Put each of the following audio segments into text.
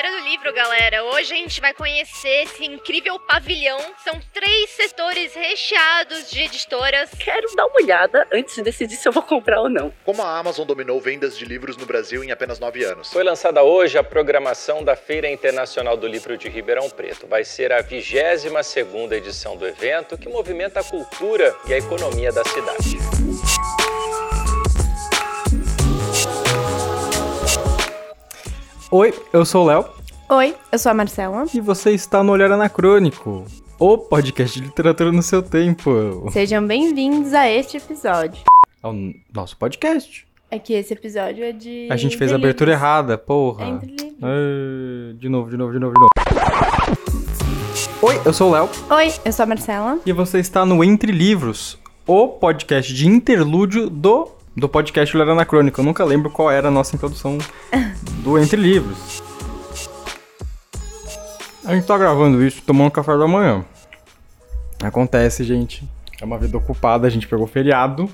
Feira do Livro, galera. Hoje a gente vai conhecer esse incrível pavilhão. São três setores recheados de editoras. Quero dar uma olhada antes de decidir se eu vou comprar ou não. Como a Amazon dominou vendas de livros no Brasil em apenas nove anos. Foi lançada hoje a programação da Feira Internacional do Livro de Ribeirão Preto. Vai ser a 22 segunda edição do evento que movimenta a cultura e a economia da cidade. Oi, eu sou o Léo. Oi, eu sou a Marcela. E você está no Olhar Anacrônico, o podcast de literatura no seu tempo. Sejam bem-vindos a este episódio. Ao nosso podcast. É que esse episódio é de. A gente fez a abertura errada, porra. É entre livros. Ai, de novo, de novo, de novo, de novo. Oi, eu sou o Léo. Oi, eu sou a Marcela. E você está no Entre Livros, o podcast de interlúdio do, do podcast Olhar Anacrônico. Eu nunca lembro qual era a nossa introdução do Entre Livros. A gente tá gravando isso tomando café da manhã. Acontece, gente. É uma vida ocupada, a gente pegou feriado.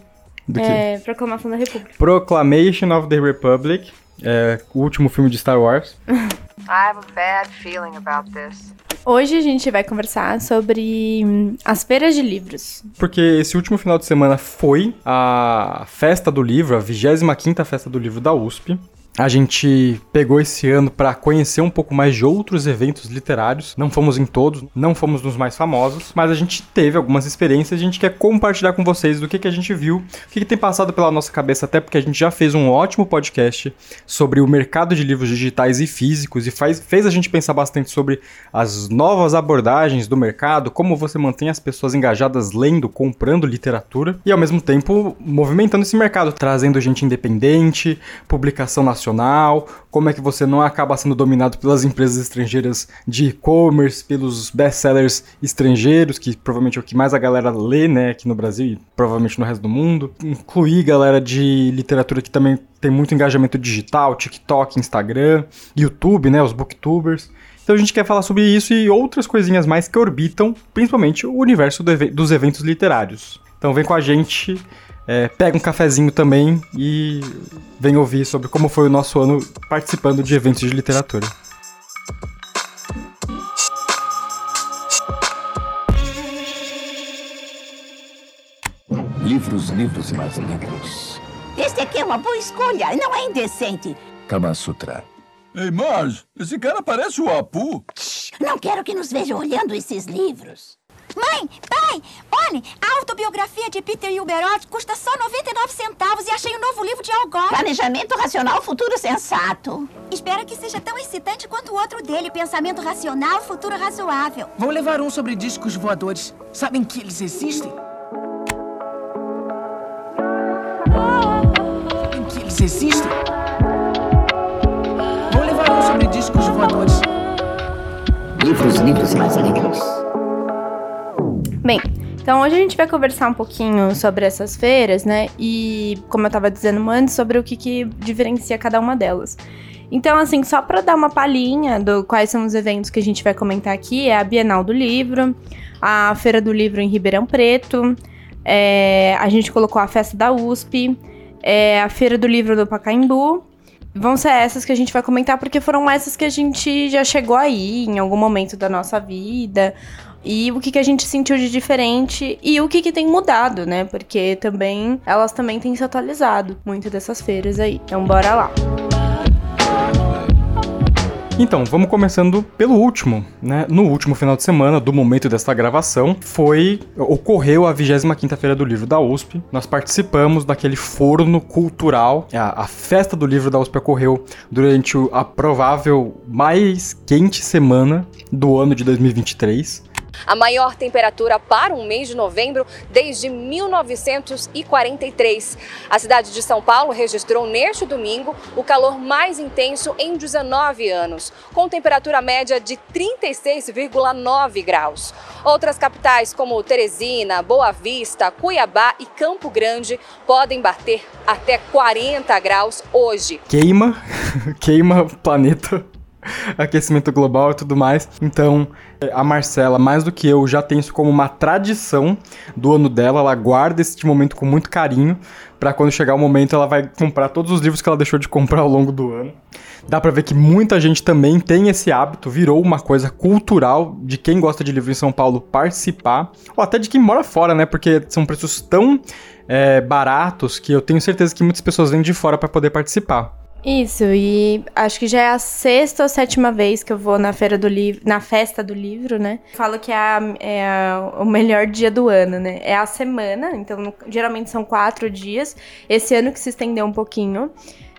Do que? É, Proclamação da República. Proclamation of the Republic. É o último filme de Star Wars. I have a bad feeling about this. Hoje a gente vai conversar sobre hum, as feiras de livros. Porque esse último final de semana foi a festa do livro, a 25ª festa do livro da USP. A gente pegou esse ano para conhecer um pouco mais de outros eventos literários. Não fomos em todos, não fomos nos mais famosos, mas a gente teve algumas experiências a gente quer compartilhar com vocês do que, que a gente viu, o que, que tem passado pela nossa cabeça, até porque a gente já fez um ótimo podcast sobre o mercado de livros digitais e físicos e faz, fez a gente pensar bastante sobre as novas abordagens do mercado, como você mantém as pessoas engajadas lendo, comprando literatura e ao mesmo tempo movimentando esse mercado, trazendo gente independente, publicação nacional nacional, como é que você não acaba sendo dominado pelas empresas estrangeiras de e-commerce, pelos best-sellers estrangeiros, que provavelmente é o que mais a galera lê, né, aqui no Brasil e provavelmente no resto do mundo. Incluir galera de literatura que também tem muito engajamento digital, TikTok, Instagram, YouTube, né, os booktubers. Então a gente quer falar sobre isso e outras coisinhas mais que orbitam, principalmente o universo do eve dos eventos literários. Então vem com a gente é, pega um cafezinho também e vem ouvir sobre como foi o nosso ano participando de eventos de literatura. Livros, livros e mais livros. Este aqui é uma boa escolha, não é indecente. Kama Sutra. Ei, Marge, esse cara parece o Apu. Não quero que nos vejam olhando esses livros. Mãe, pai, olhe, a autobiografia de Peter Hilberot custa só 99 centavos e achei um novo livro de Al Gore. Planejamento Racional Futuro Sensato. Espero que seja tão excitante quanto o outro dele, Pensamento Racional Futuro Razoável. Vou levar um sobre discos voadores. Sabem que eles existem? Sabem que eles existem? Vou levar um sobre discos voadores. Livros, livros e mais livros. Então hoje a gente vai conversar um pouquinho sobre essas feiras, né? E, como eu tava dizendo antes, sobre o que, que diferencia cada uma delas. Então, assim, só para dar uma palhinha do quais são os eventos que a gente vai comentar aqui, é a Bienal do Livro, a Feira do Livro em Ribeirão Preto, é, a gente colocou a Festa da USP, é, a Feira do Livro do Pacaembu. Vão ser essas que a gente vai comentar, porque foram essas que a gente já chegou aí em algum momento da nossa vida, e o que, que a gente sentiu de diferente e o que, que tem mudado, né? Porque também elas também têm se atualizado muito dessas feiras aí. Então bora lá. Então, vamos começando pelo último, né? No último final de semana, do momento desta gravação, foi ocorreu a 25ª Feira do Livro da USP. Nós participamos daquele forno cultural. A, a festa do livro da USP ocorreu durante a provável mais quente semana do ano de 2023 a maior temperatura para um mês de novembro desde 1943. A cidade de São Paulo registrou neste domingo o calor mais intenso em 19 anos, com temperatura média de 36,9 graus. Outras capitais como Teresina, Boa Vista, Cuiabá e Campo Grande podem bater até 40 graus hoje. Queima, queima o planeta aquecimento global e tudo mais. Então, a Marcela, mais do que eu, já tem isso como uma tradição do ano dela. Ela guarda este momento com muito carinho, para quando chegar o momento ela vai comprar todos os livros que ela deixou de comprar ao longo do ano. Dá pra ver que muita gente também tem esse hábito, virou uma coisa cultural de quem gosta de livro em São Paulo participar, ou até de quem mora fora, né? Porque são preços tão é, baratos que eu tenho certeza que muitas pessoas vêm de fora para poder participar. Isso, e acho que já é a sexta ou sétima vez que eu vou na feira do livro, na festa do livro, né? Falo que é, a, é a, o melhor dia do ano, né? É a semana, então geralmente são quatro dias. Esse ano que se estendeu um pouquinho,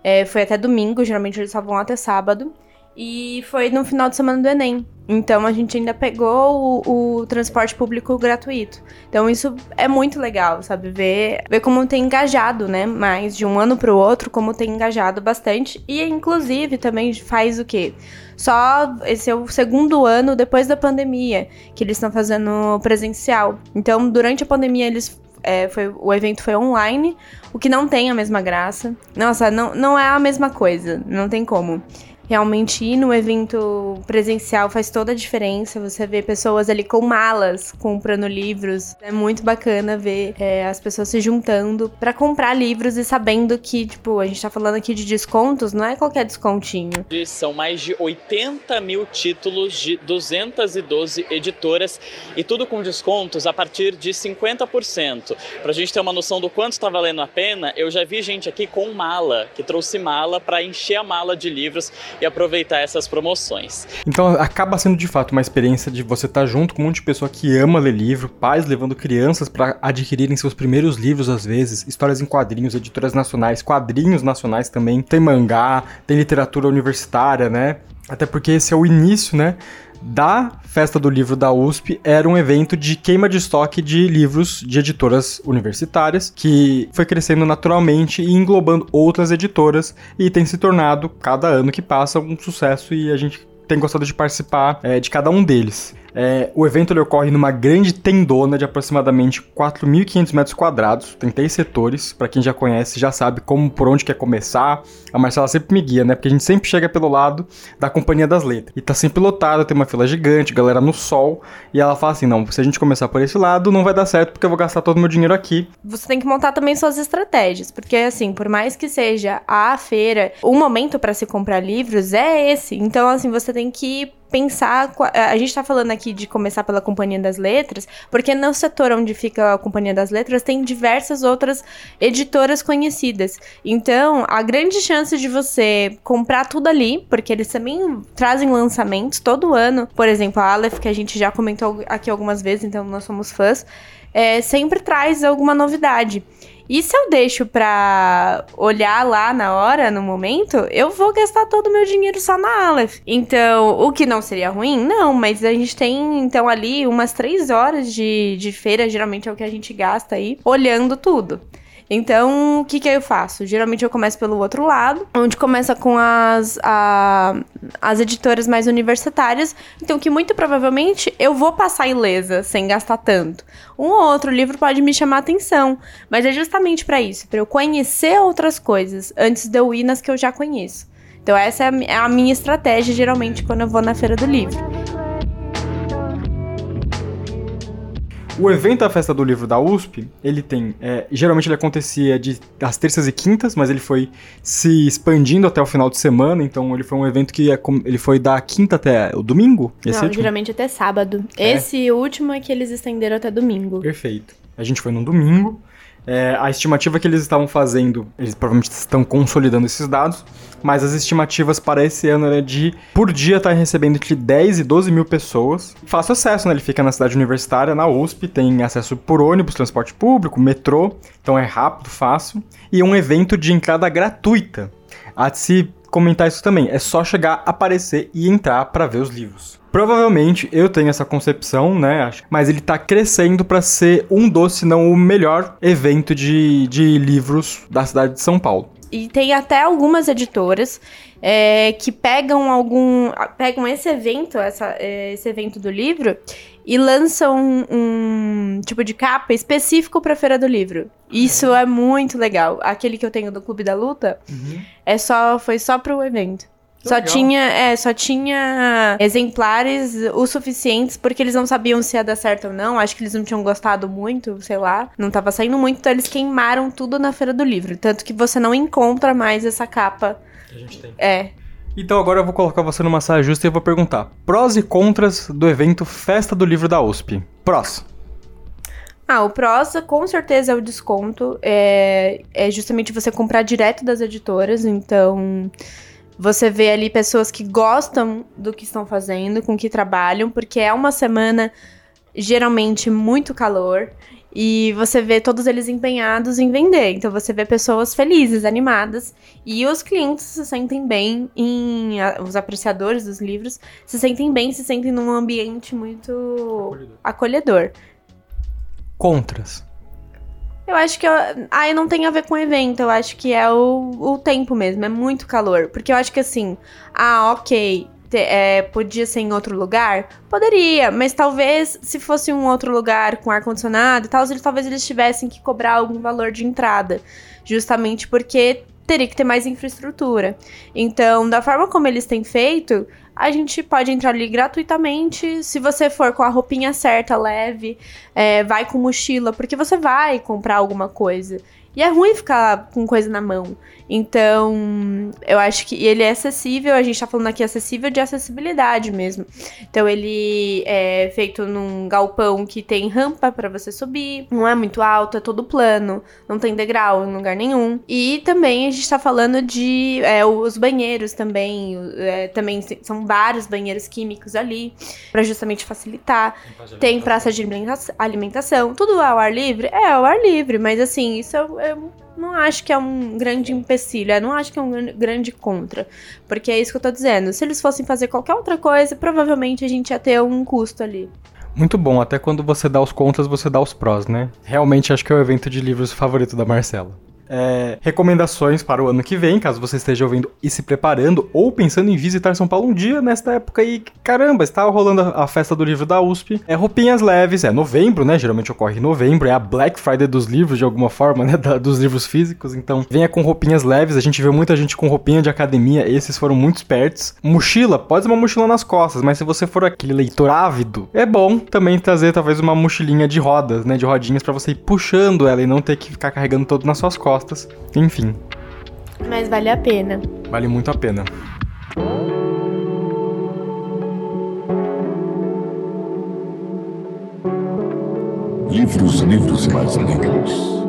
é, foi até domingo, geralmente eles só vão até sábado. E foi no final de semana do Enem. Então a gente ainda pegou o, o, transporte público gratuito. Então isso é muito legal, sabe? Ver, ver como tem engajado, né? Mais de um ano para o outro, como tem engajado bastante. E inclusive também faz o quê? Só esse é o segundo ano depois da pandemia que eles estão fazendo presencial. Então durante a pandemia eles é, foi, o evento foi online, o que não tem a mesma graça. Nossa, não, não é a mesma coisa, não tem como. Realmente ir no evento presencial faz toda a diferença. Você vê pessoas ali com malas comprando livros. É muito bacana ver é, as pessoas se juntando para comprar livros e sabendo que, tipo, a gente tá falando aqui de descontos, não é qualquer descontinho. São mais de 80 mil títulos de 212 editoras e tudo com descontos a partir de 50%. Pra gente ter uma noção do quanto está valendo a pena, eu já vi gente aqui com mala, que trouxe mala para encher a mala de livros e aproveitar essas promoções. Então acaba sendo de fato uma experiência de você estar junto com um monte de pessoa que ama ler livro, pais levando crianças para adquirirem seus primeiros livros às vezes, histórias em quadrinhos, editoras nacionais, quadrinhos nacionais também, tem mangá, tem literatura universitária, né? Até porque esse é o início, né? Da Festa do Livro da USP era um evento de queima de estoque de livros de editoras universitárias, que foi crescendo naturalmente e englobando outras editoras e tem se tornado, cada ano que passa, um sucesso e a gente tem gostado de participar é, de cada um deles. É, o evento ele ocorre numa grande tendona de aproximadamente 4.500 metros quadrados, tem três setores, para quem já conhece já sabe como por onde quer começar. A Marcela sempre me guia, né? Porque a gente sempre chega pelo lado da Companhia das Letras. E tá sempre lotado, tem uma fila gigante, galera no sol, e ela fala assim: "Não, se a gente começar por esse lado, não vai dar certo porque eu vou gastar todo o meu dinheiro aqui". Você tem que montar também suas estratégias, porque assim, por mais que seja a feira, o momento para se comprar livros é esse. Então assim, você tem que pensar. A gente tá falando aqui de começar pela Companhia das Letras, porque no setor onde fica a Companhia das Letras tem diversas outras editoras conhecidas. Então, a grande chance de você comprar tudo ali, porque eles também trazem lançamentos todo ano. Por exemplo, a Aleph, que a gente já comentou aqui algumas vezes, então nós somos fãs, é, sempre traz alguma novidade. E se eu deixo pra olhar lá na hora, no momento, eu vou gastar todo o meu dinheiro só na Aleph. Então, o que não seria ruim? Não, mas a gente tem, então, ali umas três horas de, de feira, geralmente é o que a gente gasta aí, olhando tudo. Então, o que que eu faço? Geralmente eu começo pelo outro lado, onde começa com as, a, as editoras mais universitárias. Então, que muito provavelmente eu vou passar ilesa, sem gastar tanto. Um ou outro livro pode me chamar atenção, mas é justamente para isso, para eu conhecer outras coisas antes de eu ir nas que eu já conheço. Então, essa é a minha estratégia, geralmente, quando eu vou na Feira do Livro. O evento da Festa do Livro da USP, ele tem. É, geralmente ele acontecia de, às terças e quintas, mas ele foi se expandindo até o final de semana, então ele foi um evento que é ele foi da quinta até o domingo? Esse Não, geralmente até sábado. É. Esse último é que eles estenderam até domingo. Perfeito. A gente foi no domingo. É, a estimativa que eles estavam fazendo, eles provavelmente estão consolidando esses dados, mas as estimativas para esse ano era de, por dia, estar tá recebendo entre 10 e 12 mil pessoas. Fácil acesso, né? Ele fica na cidade universitária, na USP, tem acesso por ônibus, transporte público, metrô, então é rápido, fácil. E um evento de entrada gratuita. Há de se comentar isso também, é só chegar, aparecer e entrar para ver os livros. Provavelmente eu tenho essa concepção, né? Mas ele tá crescendo para ser um dos, se não o melhor evento de, de livros da cidade de São Paulo. E tem até algumas editoras é, que pegam algum. pegam esse evento, essa, é, esse evento do livro, e lançam um, um tipo de capa específico para Feira do Livro. Isso é muito legal. Aquele que eu tenho do Clube da Luta uhum. é só, foi só pro evento. Só legal. tinha, é, só tinha exemplares o suficientes porque eles não sabiam se ia dar certo ou não. Acho que eles não tinham gostado muito, sei lá. Não tava saindo muito, então eles queimaram tudo na feira do livro. Tanto que você não encontra mais essa capa. Que a gente tem. É. Então agora eu vou colocar você numa saia justa e eu vou perguntar: prós e contras do evento Festa do Livro da USP. Prós. Ah, o Prosa com certeza é o desconto. É, é justamente você comprar direto das editoras. Então, você vê ali pessoas que gostam do que estão fazendo, com que trabalham, porque é uma semana geralmente muito calor. E você vê todos eles empenhados em vender. Então você vê pessoas felizes, animadas. E os clientes se sentem bem em. a- Os apreciadores dos livros se sentem bem, se sentem num ambiente muito acolhedor. Contras. Eu acho que. Eu, ah, não tem a ver com evento. Eu acho que é o, o tempo mesmo. É muito calor. Porque eu acho que assim. Ah, ok. te- é, podia ser em outro lugar? Poderia, mas talvez se fosse um outro lugar com ar-condicionado e tal, talvez eles tivessem que cobrar algum valor de entrada. Justamente porque teria que ter mais infraestrutura. Então, da forma como eles têm feito, a gente pode entrar ali gratuitamente. Se você for com a roupinha certa, leve, é, vai com mochila, porque você vai comprar alguma coisa. E é ruim ficar com coisa na mão. Então, eu acho que ele é acessível, a gente tá falando aqui acessível de acessibilidade mesmo. Então, ele é feito num galpão que tem rampa para você subir, não é muito alto, é todo plano, não tem degrau em lugar nenhum. E também a gente tá falando de é, os banheiros também, é, também são vários banheiros químicos ali, para justamente facilitar. Tem praça de alimenta- alimentação, tudo ao ar livre? É, ao ar livre, mas assim, isso eu, eu não acho que é um grande empecilho, eu não acho que é um gran- grande contra. Porque é isso que eu tô dizendo. Se eles fossem fazer qualquer outra coisa, provavelmente a gente ia ter um custo ali. Muito bom, até quando você dá os contras, você dá os prós, né? Realmente acho que é o evento de livros favorito da Marcela. É, recomendações para o ano que vem, caso você esteja ouvindo e se preparando ou pensando em visitar São Paulo um dia nesta época aí. Caramba, está rolando a, festa do livro da USP. É roupinhas leves, é novembro, né? Geralmente ocorre em novembro, é a Black Friday dos livros de alguma forma, né? Da- dos livros físicos. Então, venha com roupinhas leves. A gente vê muita gente com roupinha de academia, esses foram muito espertos. Mochila, pode ser uma mochila nas costas, mas se você for aquele leitor ávido, é bom também trazer talvez uma mochilinha de rodas, né? De rodinhas para você ir puxando ela e não ter que ficar carregando todo nas suas costas. Enfim, Mas vale a pena. vale muito a pena. Livros, livros e mais livros.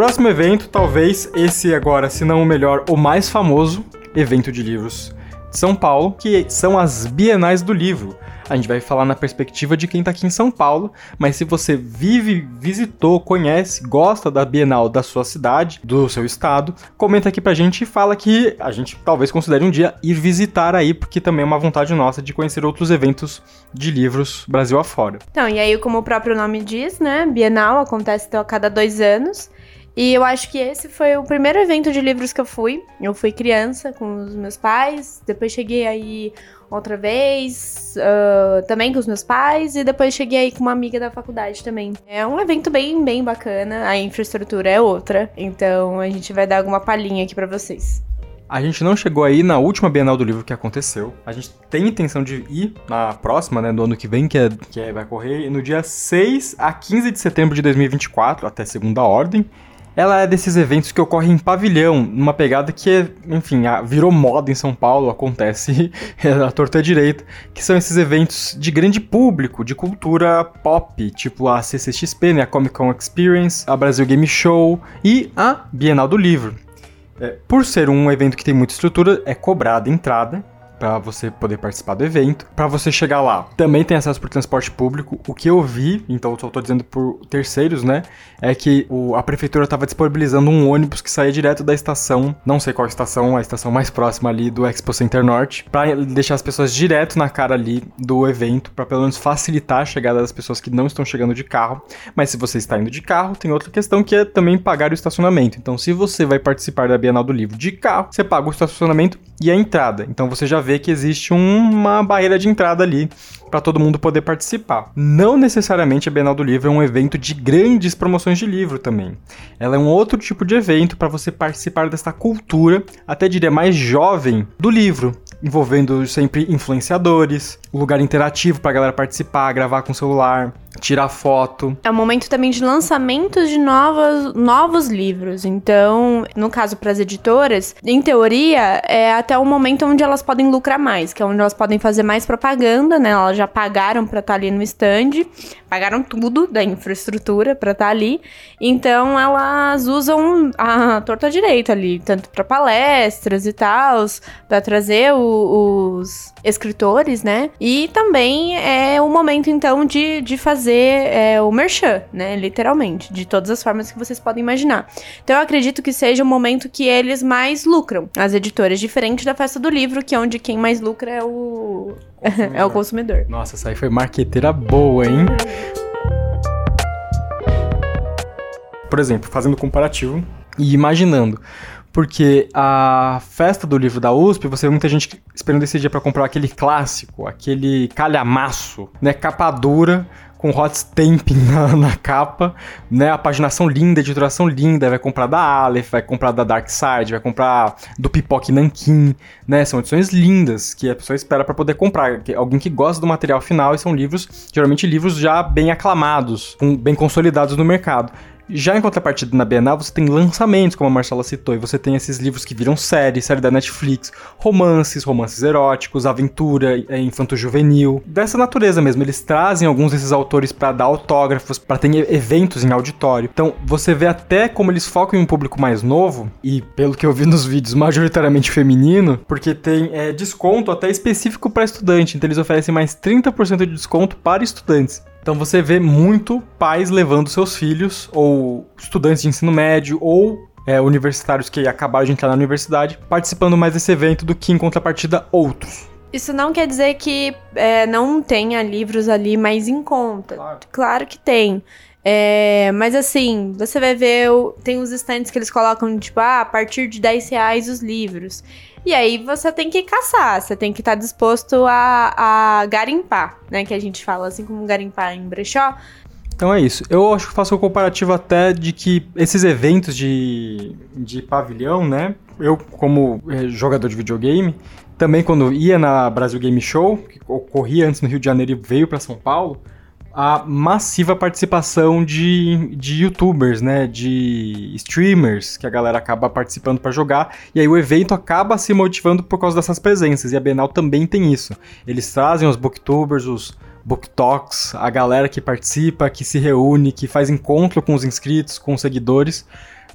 Próximo evento, talvez esse agora, se não o melhor, o mais famoso evento de livros de São Paulo, que são as Bienais do Livro. A gente vai falar na perspectiva de quem tá aqui em São Paulo, mas se você vive, visitou, conhece, gosta da Bienal da sua cidade, do seu estado, comenta aqui pra gente e fala que a gente talvez considere um dia ir visitar aí, porque também é uma vontade nossa de conhecer outros eventos de livros Brasil afora. Então, e aí, como o próprio nome diz, né? Bienal acontece então, a cada dois anos. E eu acho que esse foi o primeiro evento de livros que eu fui. Eu fui criança com os meus pais, depois cheguei aí outra vez, ah, também com os meus pais, e depois cheguei aí com uma amiga da faculdade também. É um evento bem, bem bacana, a infraestrutura é outra, então a gente vai dar alguma palhinha aqui pra vocês. A gente não chegou aí na última Bienal do Livro que aconteceu. A gente tem intenção de ir na próxima, né, do ano que vem, que, é, que é- vai correr no dia 6 a 15 de setembro de 2024, até segunda ordem. Ela é desses eventos que ocorrem em pavilhão, numa pegada que, é, enfim, virou moda em São Paulo, acontece a torta à direita, que são esses eventos de grande público, de cultura pop, tipo a CCXP, né, a Comic Con Experience, a Brasil Game Show e a Bienal do Livro. É, por ser um evento que tem muita estrutura, é cobrada entrada para você poder participar do evento. Para você chegar lá, também tem acesso por transporte público. O que eu vi, então eu só tô dizendo por terceiros, né, é que o- a prefeitura estava disponibilizando um ônibus que saía direto da estação, não sei qual estação, a estação mais próxima ali do Expo Center Norte, para deixar as pessoas direto na cara ali do evento, para pelo menos facilitar a chegada das pessoas que não estão chegando de carro. Mas se você está indo de carro, tem outra questão que é também pagar o estacionamento. Então, se você vai participar da Bienal do Livro de carro, você paga o estacionamento e a entrada. Então, você já vê que existe uma barreira de entrada ali para todo mundo poder participar. Não necessariamente a Bienal do Livro é um evento de grandes promoções de livro também. Ela é um outro tipo de evento para você participar dessa cultura, até diria mais jovem, do livro, envolvendo sempre influenciadores, lugar interativo para a galera participar, gravar com celular, tirar foto. É um momento também de lançamentos de novos, novos livros. Então, no caso para as editoras, em teoria, é até o momento onde elas podem lucrar mais, que é onde elas podem fazer mais propaganda, né? Elas já pagaram para estar tá ali no stand, pagaram tudo da infraestrutura para estar tá ali. Então, elas usam a torta direita ali, tanto para palestras e tal, para trazer o, os escritores, né? E também é o momento então de, de fazer fazer é, o merchan, né? Literalmente, de todas as formas que vocês podem imaginar. Então eu acredito que seja o momento que eles mais lucram, as editoras, diferente da festa do livro, que é onde quem mais lucra é o, é o consumidor. Nossa, essa aí foi marqueteira boa, hein? Por exemplo, fazendo comparativo e imaginando porque a festa do livro da USP, você vê muita gente esperando esse dia para comprar aquele clássico, aquele calhamaço, né, capa dura, com hot stamping na, na, capa, né? A paginação linda, a editoração linda, vai comprar da Aleph, vai comprar da Dark Side, vai comprar do Pipoque Nankin, né? São edições lindas que a pessoa espera para poder comprar. Alguém que gosta do material final e são livros, geralmente livros já bem aclamados, bem consolidados no mercado. Já em contrapartida na Bienal, você tem lançamentos, como a Marcela citou, e você tem esses livros que viram série, série da Netflix, romances, romances eróticos, aventura, é, infanto-juvenil, dessa natureza mesmo. Eles trazem alguns desses autores para dar autógrafos, para ter eventos em auditório. Então, você vê até como eles focam em um público mais novo, e pelo que eu vi nos vídeos, majoritariamente feminino, porque tem é, desconto até específico para estudante, então eles oferecem mais 30% de desconto para estudantes. Então você vê muito pais levando seus filhos, ou estudantes de ensino médio, ou é, universitários que acabaram de entrar na universidade, participando mais desse evento do que em contrapartida outros. Isso não quer dizer que é, não tenha livros ali mais em conta. Claro, claro que tem. É, mas assim, você vai ver, tem os estantes que eles colocam, tipo, ah, a partir de 10 reais os livros. E aí você tem que caçar, você tem que estar tá disposto a, a garimpar, né? Que a gente fala assim como garimpar em brechó. Então é isso. Eu acho que faço um comparativo até de que esses eventos de, de pavilhão, né? Eu, como é, jogador de videogame, também quando ia na Brasil Game Show, que ocorria antes no Rio de Janeiro e veio para São Paulo, a massiva participação de, de youtubers, né, de streamers, que a galera acaba participando para jogar, e aí o evento acaba se motivando por causa dessas presenças, e a Bienal também tem isso. Eles trazem os booktubers, os book talks, a galera que participa, que se reúne, que faz encontro com os inscritos, com os seguidores,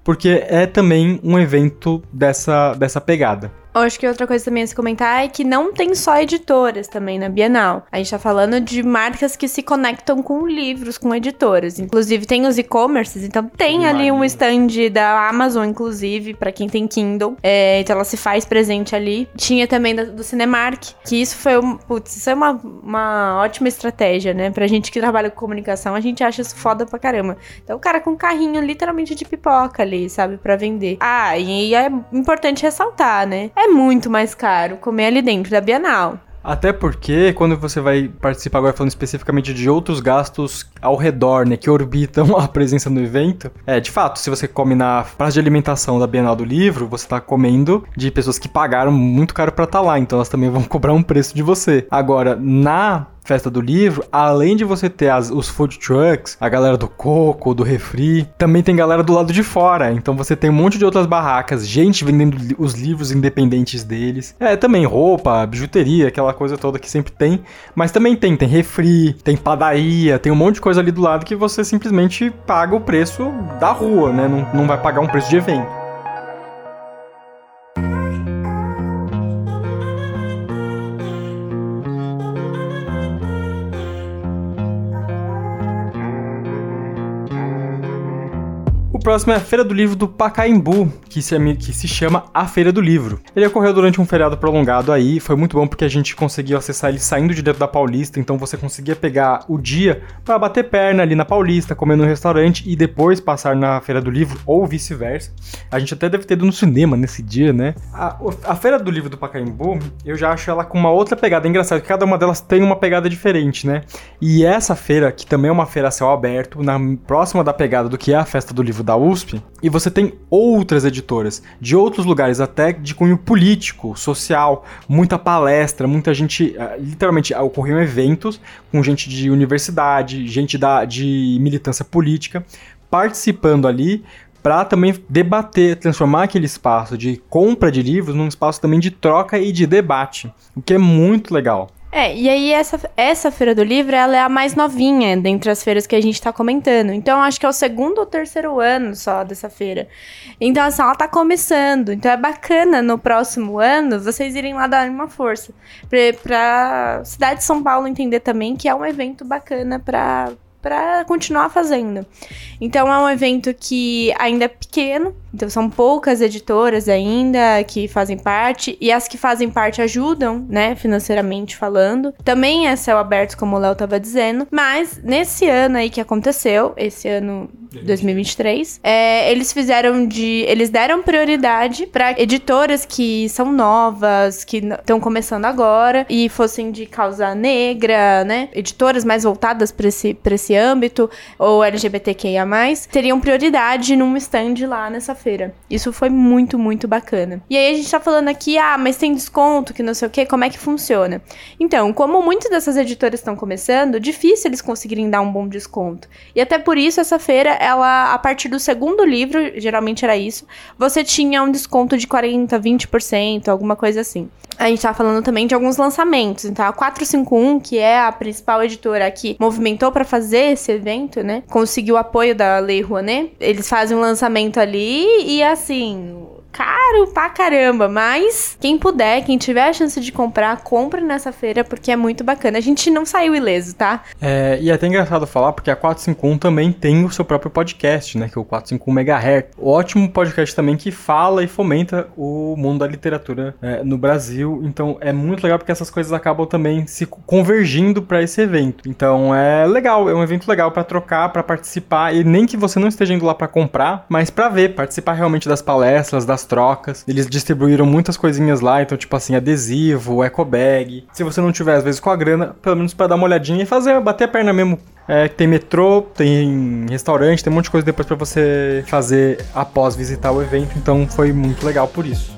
porque é também um evento dessa, dessa pegada. Eu acho que outra coisa também a se comentar é que não tem só editoras também na Bienal. A gente tá falando de marcas que se conectam com livros, com editoras. Inclusive tem os e-commerces, então tem ali um stand da Amazon, inclusive, para quem tem Kindle. É, então ela se faz presente ali. Tinha também da, do Cinemark, que isso foi um, putz, isso é uma, uma ótima estratégia, né? Pra gente que trabalha com comunicação, a gente acha isso foda pra caramba. Então o cara com um carrinho literalmente de pipoca ali, sabe, para vender. Ah, e é importante ressaltar, né? É é muito mais caro comer ali dentro da Bienal. Até porque, quando você vai participar agora falando especificamente de outros gastos ao redor, né, que orbitam a presença no evento, é, de fato, se você come na praça de alimentação da Bienal do Livro, você tá comendo de pessoas que pagaram muito caro para estar tá lá, então elas também vão cobrar um preço de você. Agora, na festa do livro, além de você ter as, os food trucks, a galera do coco, do refri, também tem galera do lado de fora. Então você tem um monte de outras barracas, gente vendendo os livros independentes deles. É, também roupa, bijuteria, aquela coisa toda que sempre tem. Mas também tem, tem refri, tem padaria, tem um monte de coisa ali do lado que você simplesmente paga o preço da rua, né? Não, não vai pagar um preço de evento. Próximo é a Feira do Livro do Pacaembu, que se, que se chama a Feira do Livro. Ele ocorreu durante um feriado prolongado aí, foi muito bom porque a gente conseguiu acessar ele saindo de dentro da Paulista, então você conseguia pegar o dia para bater perna ali na Paulista, comer no restaurante e depois passar na Feira do Livro, ou vice-versa. A gente até deve ter ido no cinema nesse dia, né? A, a Feira do Livro do Pacaembu, eu já acho ela com uma outra pegada. É engraçado que cada uma delas tem uma pegada diferente, né? E essa feira, que também é uma feira a céu aberto, na próxima da pegada do que é a Festa do Livro da USP, e você tem outras editoras de outros lugares, até de cunho político, social, muita palestra, muita gente. Ah, literalmente, ocorriam eventos com gente de universidade, gente da, de militância política, participando ali para também debater, transformar aquele espaço de compra de livros num espaço também de troca e de debate, o que é muito legal. É, e aí essa, essa Feira do Livro, ela é a mais novinha dentre as feiras que a gente tá comentando. Então, acho que é o segundo ou terceiro ano só dessa feira. Então, assim, ela tá começando. Então, é bacana no próximo ano vocês irem lá dar uma força. Pra, pra cidade de São Paulo entender também que é um evento bacana pra, para continuar fazendo. Então é um evento que ainda é pequeno, então são poucas editoras ainda que fazem parte e as que fazem parte ajudam, né, financeiramente falando. Também é céu aberto, como o Léo tava dizendo, mas nesse ano aí que aconteceu, esse ano 2023, é, eles fizeram de. Eles deram prioridade para editoras que são novas, que estão começando agora e fossem de causa negra, né? Editoras mais voltadas para esse, pra esse âmbito, ou LGBTQIA, teriam prioridade num stand lá nessa feira. Isso foi muito, muito bacana. E aí a gente tá falando aqui, ah, mas tem desconto, que não sei o que, como é que funciona? Então, como muitas dessas editoras estão começando, difícil eles conseguirem dar um bom desconto. E até por isso essa feira ela, a partir do segundo livro, geralmente era isso, você tinha um desconto de 40, 20%, alguma coisa assim. A gente tá falando também de alguns lançamentos. Então, a 451, que é a principal editora que movimentou para fazer esse evento, né? Conseguiu o apoio da Lei Rouanet. Eles fazem um lançamento ali e, assim, caro pra caramba, mas quem puder, quem tiver a chance de comprar, compre nessa feira porque é muito bacana. A gente não saiu ileso, tá? É, e é até engraçado falar porque a 451 também tem o seu próprio podcast, né, que é o 451 MHz. Ótimo podcast também que fala e fomenta o mundo da literatura é, no Brasil. Então é muito legal porque essas coisas acabam também se convergindo para esse evento. Então é legal, é um evento legal para trocar, para participar e nem que você não esteja indo lá para comprar, mas para ver, participar realmente das palestras, das trocas. Eles distribuíram muitas coisinhas lá, então, tipo assim, adesivo, eco bag. Se você não tiver, às vezes, com a grana, pelo menos para dar uma olhadinha e fazer, bater a perna mesmo. É, tem metrô, tem restaurante, tem um monte de coisa depois para você fazer após visitar o evento, então foi muito legal por isso.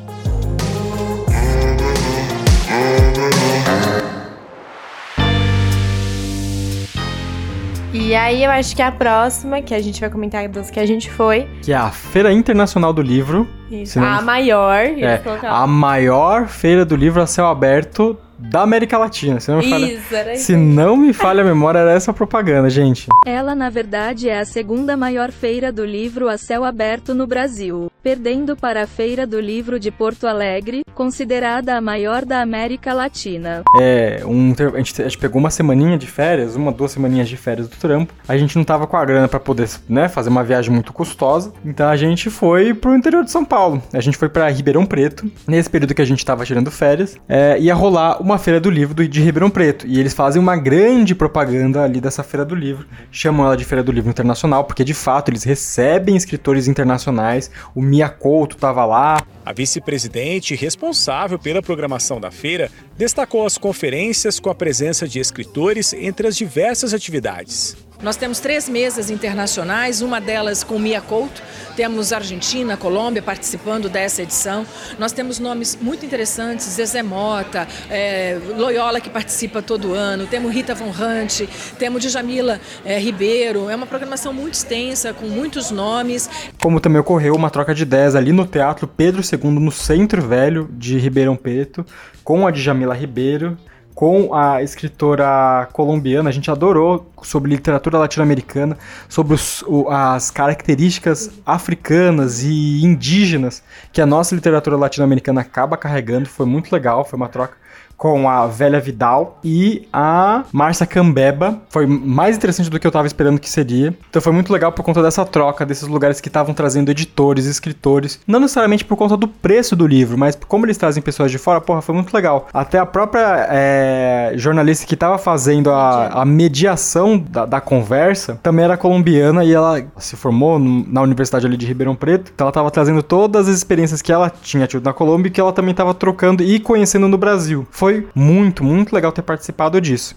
E aí eu acho que a próxima, que a gente vai comentar das que a gente foi. Que é a Feira Internacional do Livro. Isso, a maior. É, a maior feira do livro a céu aberto da América Latina. Se não me falha, isso, era se não me falha a memória, era essa propaganda, gente. Ela, na verdade, é a segunda maior feira do livro a céu aberto no Brasil, perdendo para a Feira do Livro de Porto Alegre, considerada a maior da América Latina. É, um, a, gente, a gente pegou uma semaninha de férias, uma, duas semaninhas de férias do trampo. A gente não tava com a grana para poder, né, fazer uma viagem muito custosa. Então a gente foi pro interior de São Paulo. A gente foi para Ribeirão Preto. Nesse período que a gente tava tirando férias, é, ia rolar uma feira do livro de Ribeirão Preto. E eles fazem uma grande propaganda ali dessa feira do livro. Chamam ela de Feira do Livro Internacional, porque de fato eles recebem escritores internacionais. O Mia Couto tava lá. A vice-presidente responsável pela programação da feira destacou as conferências com a presença de escritores entre as diversas atividades. Nós temos três mesas internacionais, uma delas com Mia Couto, temos Argentina, Colômbia participando dessa edição. Nós temos nomes muito interessantes, Zezé Mota, é, Loyola que participa todo ano, temos Rita Von Hunt, temos Djamila é, Ribeiro. É uma programação muito extensa, com muitos nomes. Como também ocorreu uma troca de ideias ali no Teatro Pedro II, no Centro Velho de Ribeirão Preto, com a Djamila Ribeiro com a escritora colombiana, a gente adorou sobre literatura latino-americana, sobre os, o, as características africanas e indígenas que a nossa literatura latino-americana acaba carregando. Foi muito legal, foi uma troca com a Velha Vidal e a Márcia Cambeba. Foi mais interessante do que eu tava esperando que seria. Então foi muito legal por conta dessa troca, desses lugares que estavam trazendo editores, escritores. Não necessariamente por conta do preço do livro, mas como eles trazem pessoas de fora, porra, foi muito legal. Até a própria é, jornalista que tava fazendo a, a mediação da, da, conversa também era colombiana e ela se formou na Universidade ali de Ribeirão Preto. Então ela tava trazendo todas as experiências que ela tinha tido na Colômbia e que ela também tava trocando e conhecendo no Brasil. Foi muito, muito legal ter participado disso.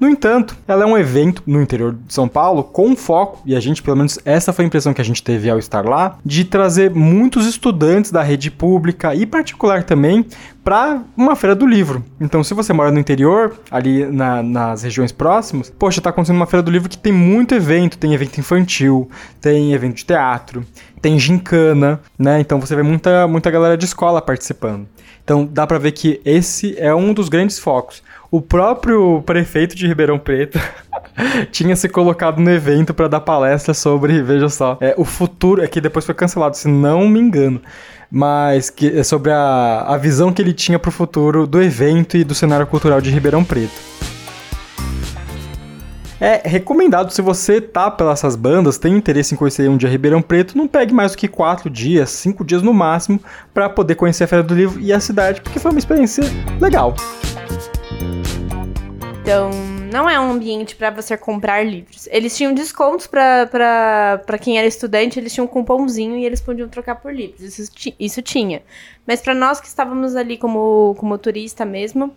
No entanto, ela é um evento no interior de São Paulo com foco, e a gente, pelo menos, essa foi a impressão que a gente teve ao estar lá, de trazer muitos estudantes da rede pública e particular também para uma feira do livro. Então, se você mora no interior, ali na, nas regiões próximas, poxa, tá acontecendo uma feira do livro que tem muito evento, tem evento infantil, tem evento de teatro, tem gincana, né? Então você vê muita, muita galera de escola participando. Então dá para ver que esse é um dos grandes focos. O próprio prefeito de Ribeirão Preto tinha se colocado no evento para dar palestra sobre, veja só, é, o futuro, é que depois foi cancelado, se não me engano, mas que é sobre a, a visão que ele tinha para o futuro do evento e do cenário cultural de Ribeirão Preto. É recomendado, se você tá pelas essas bandas, tem interesse em conhecer um dia Ribeirão Preto, não pegue mais do que quatro dias, cinco dias no máximo, para poder conhecer a Feira do Livro e a cidade, porque foi uma experiência legal. Então, não é um ambiente para você comprar livros. Eles tinham descontos para quem era estudante, eles tinham um cupomzinho e eles podiam trocar por livros. Isso, isso tinha. Mas para nós que estávamos ali como, como turista mesmo,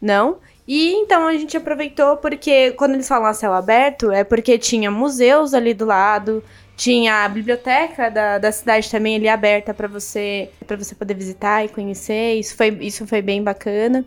não. E então a gente aproveitou porque quando eles falam a céu aberto, é porque tinha museus ali do lado, tinha a biblioteca da, da cidade também ali aberta para você para você poder visitar e conhecer. Isso foi, isso foi bem bacana.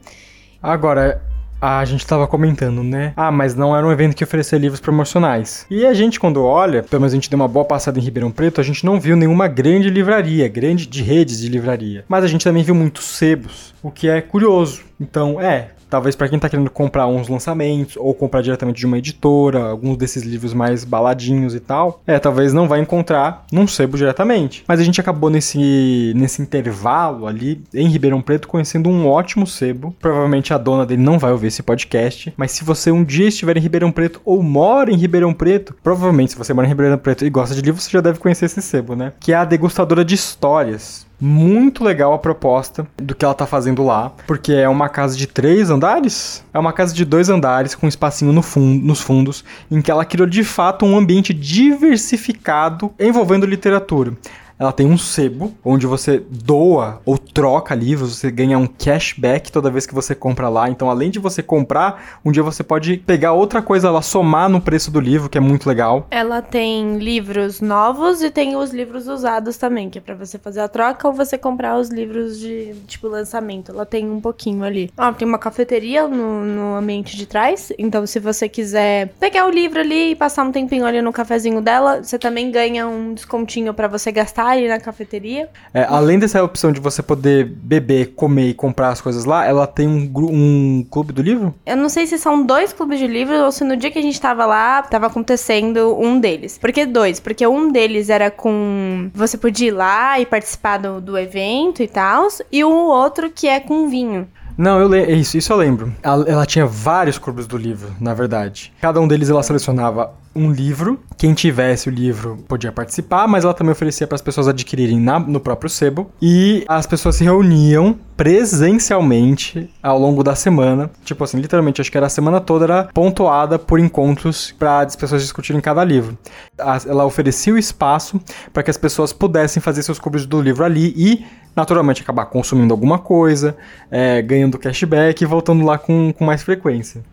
Agora, a gente tava comentando, né? Ah, mas não era um evento que oferecia livros promocionais. E a gente, quando olha, pelo menos a gente deu uma boa passada em Ribeirão Preto, a gente não viu nenhuma grande livraria, grande de redes de livraria. Mas a gente também viu muitos sebos, o que é curioso. Então, é, Talvez para quem tá querendo comprar uns lançamentos ou comprar diretamente de uma editora, alguns desses livros mais baladinhos e tal, é, talvez não vai encontrar num sebo diretamente. Mas a gente acabou nesse, nesse intervalo ali em Ribeirão Preto conhecendo um ótimo sebo. Provavelmente a dona dele não vai ouvir esse podcast, mas se você um dia estiver em Ribeirão Preto ou mora em Ribeirão Preto, provavelmente se você mora em Ribeirão Preto e gosta de livros, você já deve conhecer esse sebo, né? Que é a degustadora de histórias muito legal a proposta do que ela tá fazendo lá, porque é uma casa de três andares? É uma casa de dois andares com um espacinho no fundo, nos fundos, em que ela criou de fato um ambiente diversificado envolvendo literatura ela tem um sebo onde você doa ou troca livros, você ganha um cashback toda vez que você compra lá. Então, além de você comprar, um dia você pode pegar outra coisa lá, somar no preço do livro, que é muito legal. Ela tem livros novos e tem os livros usados também, que é para você fazer a troca ou você comprar os livros de tipo lançamento. Ela tem um pouquinho ali. Ó, tem uma cafeteria no, no ambiente de trás, então se você quiser pegar o livro ali e passar um tempinho ali no cafezinho dela, você também ganha um descontinho para você gastar ali na cafeteria. É, além dessa opção de você poder beber, comer e comprar as coisas lá, ela tem um, um clube do livro? Eu não sei se são dois clubes de livros ou se no dia que a gente tava lá, tava acontecendo um deles. Por que dois? Porque um deles era com. Você podia ir lá e participar do, do evento e tal, e o outro que é com vinho. Não, eu lembro. Isso, isso eu lembro. Ela, ela, tinha vários clubes do livro, na verdade. Cada um deles ela selecionava um livro. Quem tivesse o livro podia participar, mas ela também oferecia para as pessoas adquirirem na, no próprio sebo. E as pessoas se reuniam presencialmente ao longo da semana. Tipo assim, literalmente, acho que era a semana toda era pontuada por encontros para as pessoas discutirem cada livro. Ela oferecia o espaço para que as pessoas pudessem fazer seus clubes do livro ali e naturalmente acabar consumindo alguma coisa, é, ganhando cashback e voltando lá com, com mais frequência.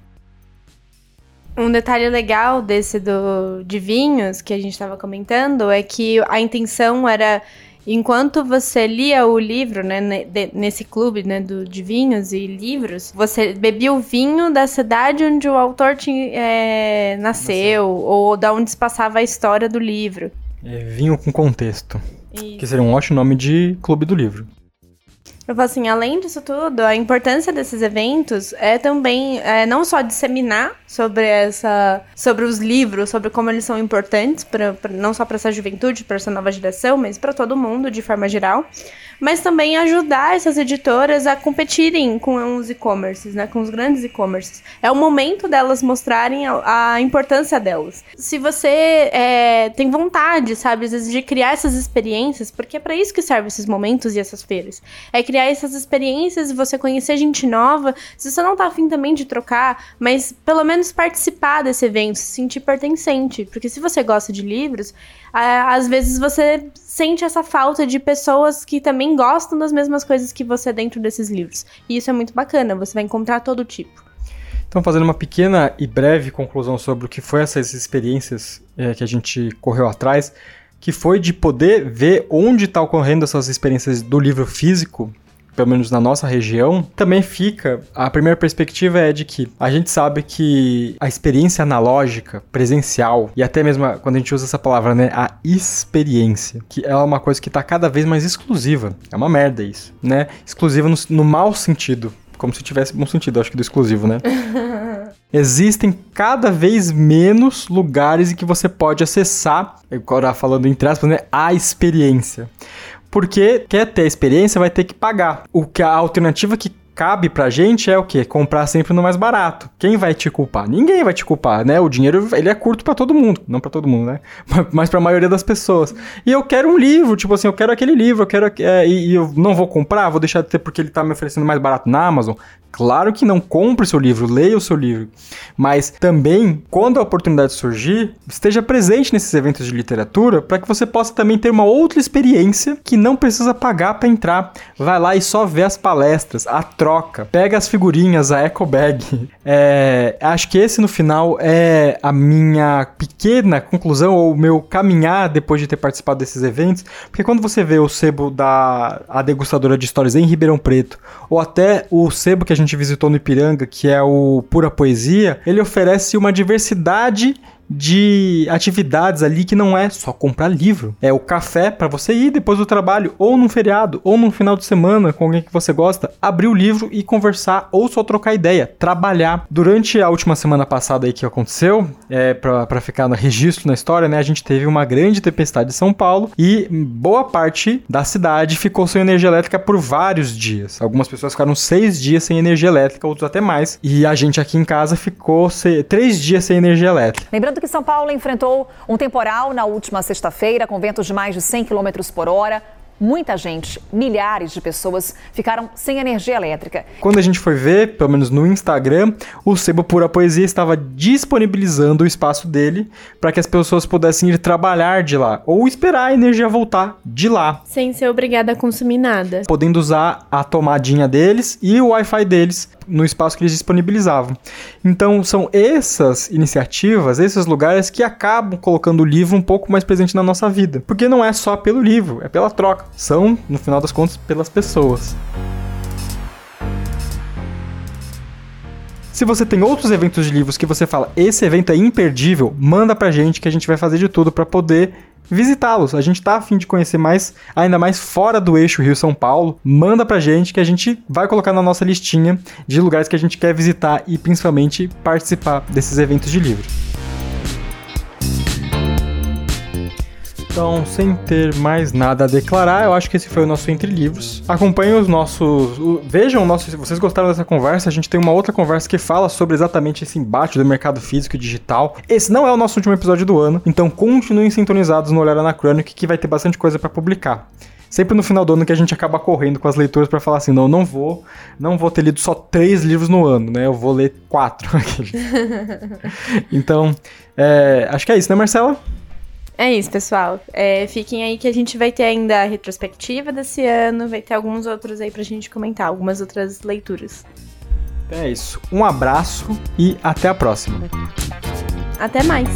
Um detalhe legal desse do de vinhos que a gente estava comentando é que a intenção era enquanto você lia o livro, né, nesse clube, né, do, de vinhos e livros, você bebia o vinho da cidade onde o autor tinha, é, nasceu, nasceu, ou da onde se passava a história do livro. É, vinho com contexto. Isso. Que seria um ótimo nome de clube do livro. Eu falo assim, além disso tudo, a importância desses eventos é também é, não só disseminar sobre essa, sobre os livros, sobre como eles são importantes, pra não só para essa juventude, para essa nova geração, mas para todo mundo de forma geral. Mas também ajudar essas editoras a competirem com os e-commerces, né, com os grandes e-commerces. É o momento delas mostrarem a, a importância delas. Se você é, tem vontade, sabe, às vezes de criar essas experiências, porque é para isso que servem esses momentos e essas feiras. É criar essas experiências e você conhecer gente nova. Se você não tá afim também de trocar, mas pelo menos participar desse evento, se sentir pertencente. Porque se você gosta de livros, às vezes você sente essa falta de pessoas que também gostam das mesmas coisas que você dentro desses livros. E isso é muito bacana, você vai encontrar todo tipo. Então, fazendo uma pequena e breve conclusão sobre o que foi essas experiências é, que a gente correu atrás, que foi de poder ver onde está ocorrendo essas experiências do livro físico pelo menos na nossa região, também fica. A primeira perspectiva é de que a gente sabe que a experiência analógica, presencial, e até mesmo quando a gente usa essa palavra, né, a experiência, que é uma coisa que está cada vez mais exclusiva. É uma merda isso, né? Exclusiva no, no mau sentido. Como se tivesse bom sentido, acho que do exclusivo, né? Existem cada vez menos lugares em que você pode acessar, agora falando entre aspas, né, a experiência porque quer ter experiência vai ter que pagar. O que a alternativa que cabe pra gente é o quê? Comprar sempre no mais barato. Quem vai te culpar? Ninguém vai te culpar, né? O dinheiro, ele é curto para todo mundo. Não para todo mundo, né? Mas pra maioria das pessoas. E eu quero um livro, tipo assim, eu quero aquele livro, eu quero... É, e, e, eu não vou comprar, vou deixar de ter porque ele tá me oferecendo mais barato na Amazon. Claro que não compre o seu livro, leia o seu livro, mas também, quando a oportunidade surgir, esteja presente nesses eventos de literatura para que você possa também ter uma outra experiência que não precisa pagar para entrar. Vai lá e só vê as palestras, a troca, pega as figurinhas, a eco bag. É, acho que esse no final é a minha pequena conclusão ou o meu caminhar depois de ter participado desses eventos, porque quando você vê o sebo da a degustadora de histórias em Ribeirão Preto ou até o sebo que a gente visitou no Ipiranga, que é o Pura Poesia, ele oferece uma diversidade de atividades ali que não é só comprar livro. É o café para você ir depois do trabalho, ou num feriado, ou num final de semana com alguém que você gosta, abrir o livro e conversar, ou só trocar ideia, trabalhar. Durante a última semana passada aí que aconteceu, é, para ficar no registro na história, né, a gente teve uma grande tempestade em São Paulo e boa parte da cidade ficou sem energia elétrica por vários dias. Algumas pessoas ficaram seis dias sem energia elétrica, outros até mais. E a gente aqui em casa ficou três dias sem energia elétrica. Lembrando que São Paulo enfrentou um temporal na última sexta-feira, com ventos de mais de 100 km por hora. Muita gente, milhares de pessoas, ficaram sem energia elétrica. Quando a gente foi ver, pelo menos no Instagram, o Sebo Pura Poesia estava disponibilizando o espaço dele para que as pessoas pudessem ir trabalhar de lá ou esperar a energia voltar de lá. Sem ser obrigada a consumir nada. Podendo usar a tomadinha deles e o Wi-Fi deles no espaço que eles disponibilizavam. Então, são essas iniciativas, esses lugares que acabam colocando o livro um pouco mais presente na nossa vida. Porque não é só pelo livro, é pela troca. São, no final das contas, pelas pessoas. Se você tem outros eventos de livros que você fala, esse evento é imperdível, manda pra gente que a gente vai fazer de tudo para poder visitá-los. A gente tá afim de conhecer mais, ainda mais fora do eixo Rio-São Paulo. Manda pra gente que a gente vai colocar na nossa listinha de lugares que a gente quer visitar e principalmente participar desses eventos de livro. Então, sem ter mais nada a declarar, eu acho que esse foi o nosso Entre Livros. Acompanhem os nossos. Vejam o nosso. Se vocês gostaram dessa conversa, a gente tem uma outra conversa que fala sobre exatamente esse embate do mercado físico e digital. Esse não é o nosso último episódio do ano, então continuem sintonizados no Olhar Anacrônico que vai ter bastante coisa para publicar sempre no final do ano que a gente acaba correndo com as leituras para falar assim, não, não vou, não vou ter lido só três livros no ano, né? Eu vou ler quatro. então, é, acho que é isso, né, Marcela? É isso, pessoal. É, fiquem aí que a gente vai ter ainda a retrospectiva desse ano, vai ter alguns outros aí pra gente comentar, algumas outras leituras. É isso. Um abraço e até a próxima. Até mais.